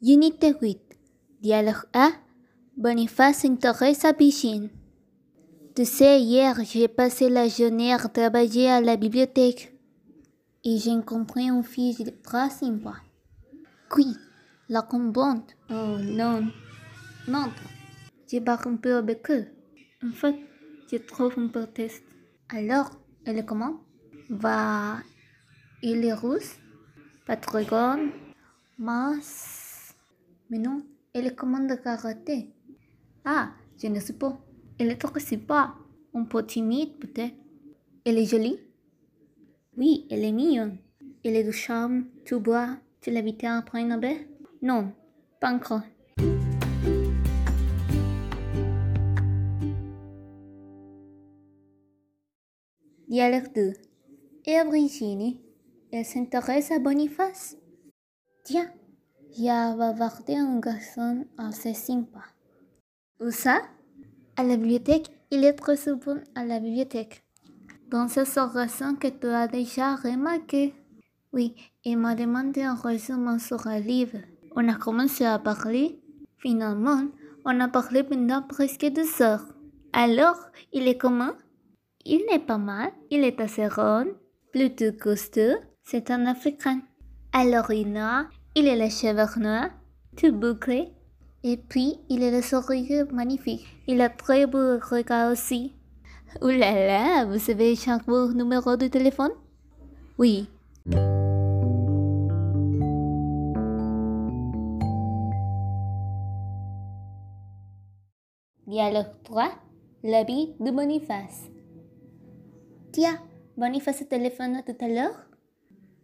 Unité 8. Dialogue A. Boniface s'intéresse à piscine. Tu sais, hier, j'ai passé la journée à travailler à la bibliothèque. Et j'ai compris une fille très sympa. Oui, la comblante. Oh non. Non. Je parle un peu avec eux. En fait, je trouve un peu test. Alors, elle est comment? Va. Il est rouge, pas trop grande, mince. Mais non, elle est commande de karaté. Ah, je ne sais pas. Elle est trop sympa. Un peu timide peut-être. Elle est jolie Oui, elle est mignonne. Elle est de charme. Tu bois Tu l'invites à un bain Non, pas encore. Dialogue 2. Et Virginie, elle s'intéresse à Boniface? Tiens, я bavardé un garçon assez sympa. Où ça À la bibliothèque. Il est très souvent à la bibliothèque. Dans cette garçon que tu as déjà remarqué. Oui, il m'a demandé un résumé sur un livre. On a commencé à parler. Finalement, on a parlé pendant presque deux heures. Alors, il est comment? Il n'est pas mal. Il est assez rond, plutôt costaud. C'est un Africain. Alors, il a il est le cheveux noirs, tout bouclé. Et puis, il est le sourire magnifique. Il a très beau regard aussi. Ouh là là, vous savez chaque numéro de téléphone? Oui. Dialogue 3. L'habit de Boniface. Tiens, Boniface téléphone tout à l'heure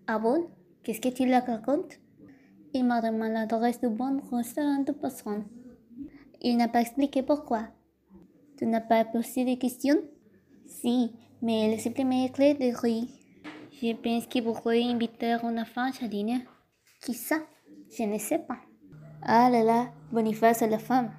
Ah bon Qu'est-ce que tu la racontes? Il m'a demandé l'adresse du bon restaurant de personne. Il n'a pas expliqué pourquoi. Tu n'as pas posé de questions? Si, mais a simplement écrit de rire. Je pense qu'il pourrait inviter une enfant à dîner. Qui ça? Je ne sais pas. Ah là là, Boniface est la femme.